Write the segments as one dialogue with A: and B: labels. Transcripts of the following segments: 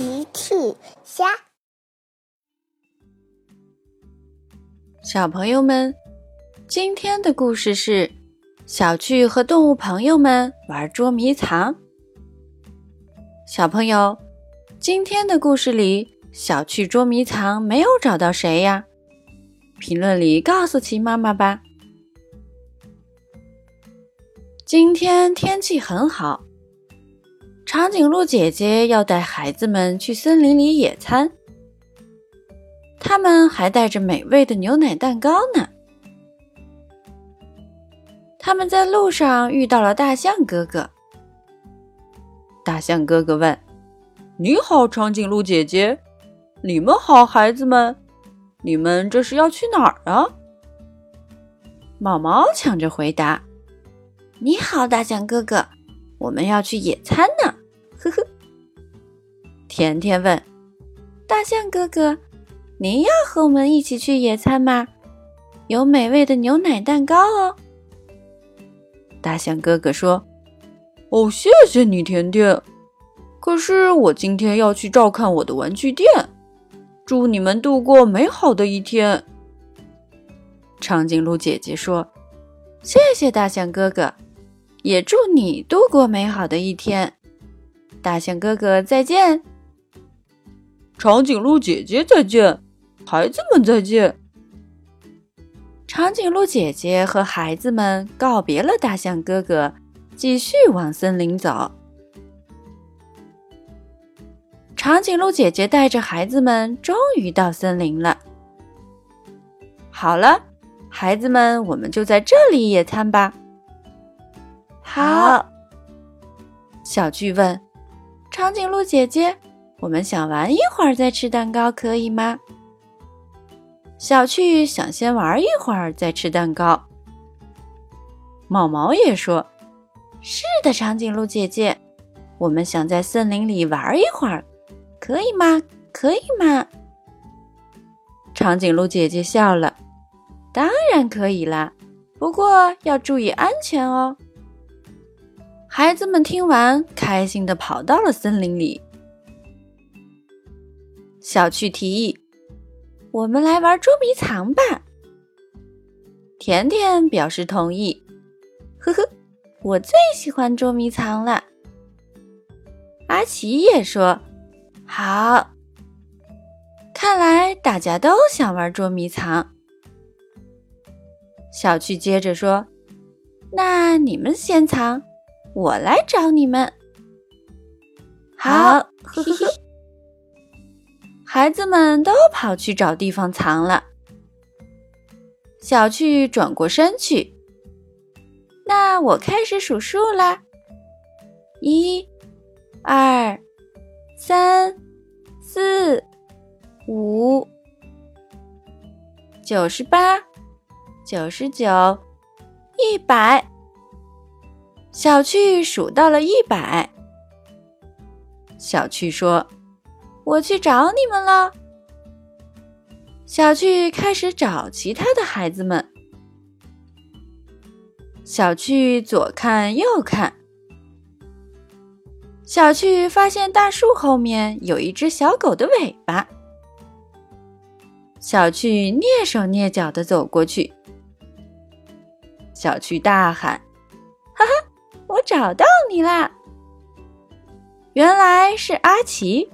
A: 奇趣虾，
B: 小朋友们，今天的故事是小趣和动物朋友们玩捉迷藏。小朋友，今天的故事里，小趣捉迷藏没有找到谁呀？评论里告诉奇妈妈吧。今天天气很好。长颈鹿姐姐要带孩子们去森林里野餐，他们还带着美味的牛奶蛋糕呢。他们在路上遇到了大象哥哥。大象哥哥问：“
C: 你好，长颈鹿姐姐。”“你们好，孩子们。你们这是要去哪儿啊？”
B: 毛毛抢着回答：“你好，大象哥哥，我们要去野餐呢。”呵呵，甜甜问：“大象哥哥，您要和我们一起去野餐吗？有美味的牛奶蛋糕哦。”
C: 大象哥哥说：“哦，谢谢你，甜甜。可是我今天要去照看我的玩具店。祝你们度过美好的一天。”
B: 长颈鹿姐姐说：“谢谢大象哥哥，也祝你度过美好的一天。”大象哥哥再见，
C: 长颈鹿姐姐再见，孩子们再见。
B: 长颈鹿姐姐和孩子们告别了大象哥哥，继续往森林走。长颈鹿姐姐带着孩子们终于到森林了。好了，孩子们，我们就在这里野餐吧。
A: 好，
B: 小巨问。长颈鹿姐姐，我们想玩一会儿再吃蛋糕，可以吗？小趣想先玩一会儿再吃蛋糕。毛毛也说：“是的，长颈鹿姐姐，我们想在森林里玩一会儿，可以吗？可以吗？”长颈鹿姐姐笑了：“当然可以啦，不过要注意安全哦。”孩子们听完，开心的跑到了森林里。小趣提议：“我们来玩捉迷藏吧。”甜甜表示同意。呵呵，我最喜欢捉迷藏了。阿奇也说：“好。”看来大家都想玩捉迷藏。小趣接着说：“那你们先藏。”我来找你们。好，呵呵呵。孩子们都跑去找地方藏了。小趣转过身去。那我开始数数啦。一、二、三、四、五、九十八、九十九、一百。小趣数到了一百。小趣说：“我去找你们了。”小趣开始找其他的孩子们。小趣左看右看。小趣发现大树后面有一只小狗的尾巴。小趣蹑手蹑脚的走过去。小趣大喊：“！”找到你啦！原来是阿奇。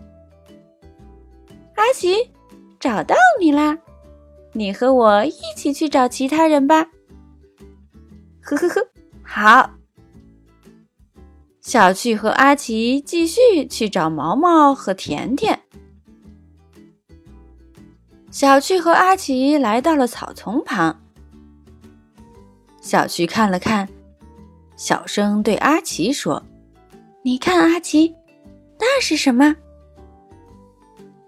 B: 阿奇，找到你啦！你和我一起去找其他人吧。呵呵呵，好。小趣和阿奇继续去找毛毛和甜甜。小趣和阿奇来到了草丛旁。小趣看了看。小声对阿奇说：“你看，阿奇，那是什么？”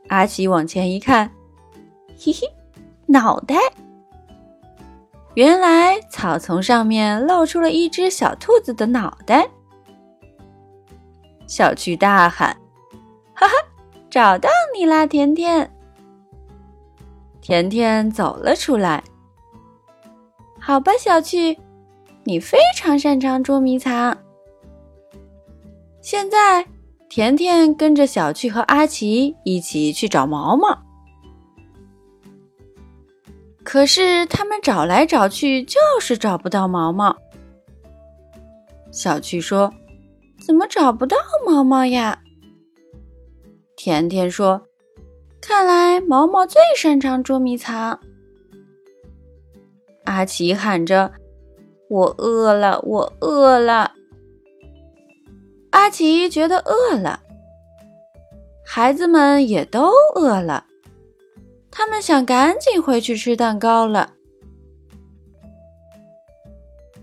B: 阿奇往前一看，嘿嘿，脑袋。原来草丛上面露出了一只小兔子的脑袋。小趣大喊：“哈哈，找到你啦，甜甜！”甜甜走了出来。好吧，小趣。你非常擅长捉迷藏。现在，甜甜跟着小趣和阿奇一起去找毛毛。可是他们找来找去，就是找不到毛毛。小趣说：“怎么找不到毛毛呀？”甜甜说：“看来毛毛最擅长捉迷藏。”阿奇喊着：“我饿了，我饿了。”阿奇觉得饿了，孩子们也都饿了。他们想赶紧回去吃蛋糕了。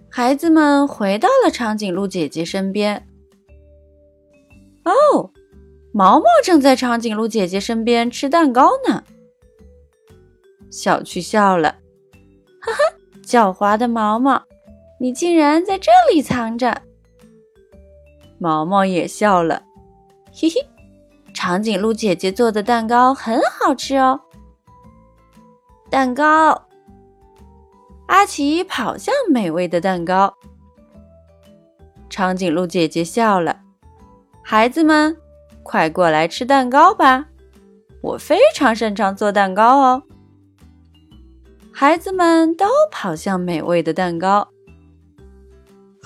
B: 孩子们回到了长颈鹿姐姐身边。哦，毛毛正在长颈鹿姐姐身边吃蛋糕呢。小趣笑了，哈哈，狡猾的毛毛，你竟然在这里藏着。毛毛也笑了，嘿嘿，长颈鹿姐姐做的蛋糕很好吃哦。蛋糕，阿奇跑向美味的蛋糕。长颈鹿姐姐笑了：“孩子们，快过来吃蛋糕吧！我非常擅长做蛋糕哦。”孩子们都跑向美味的蛋糕。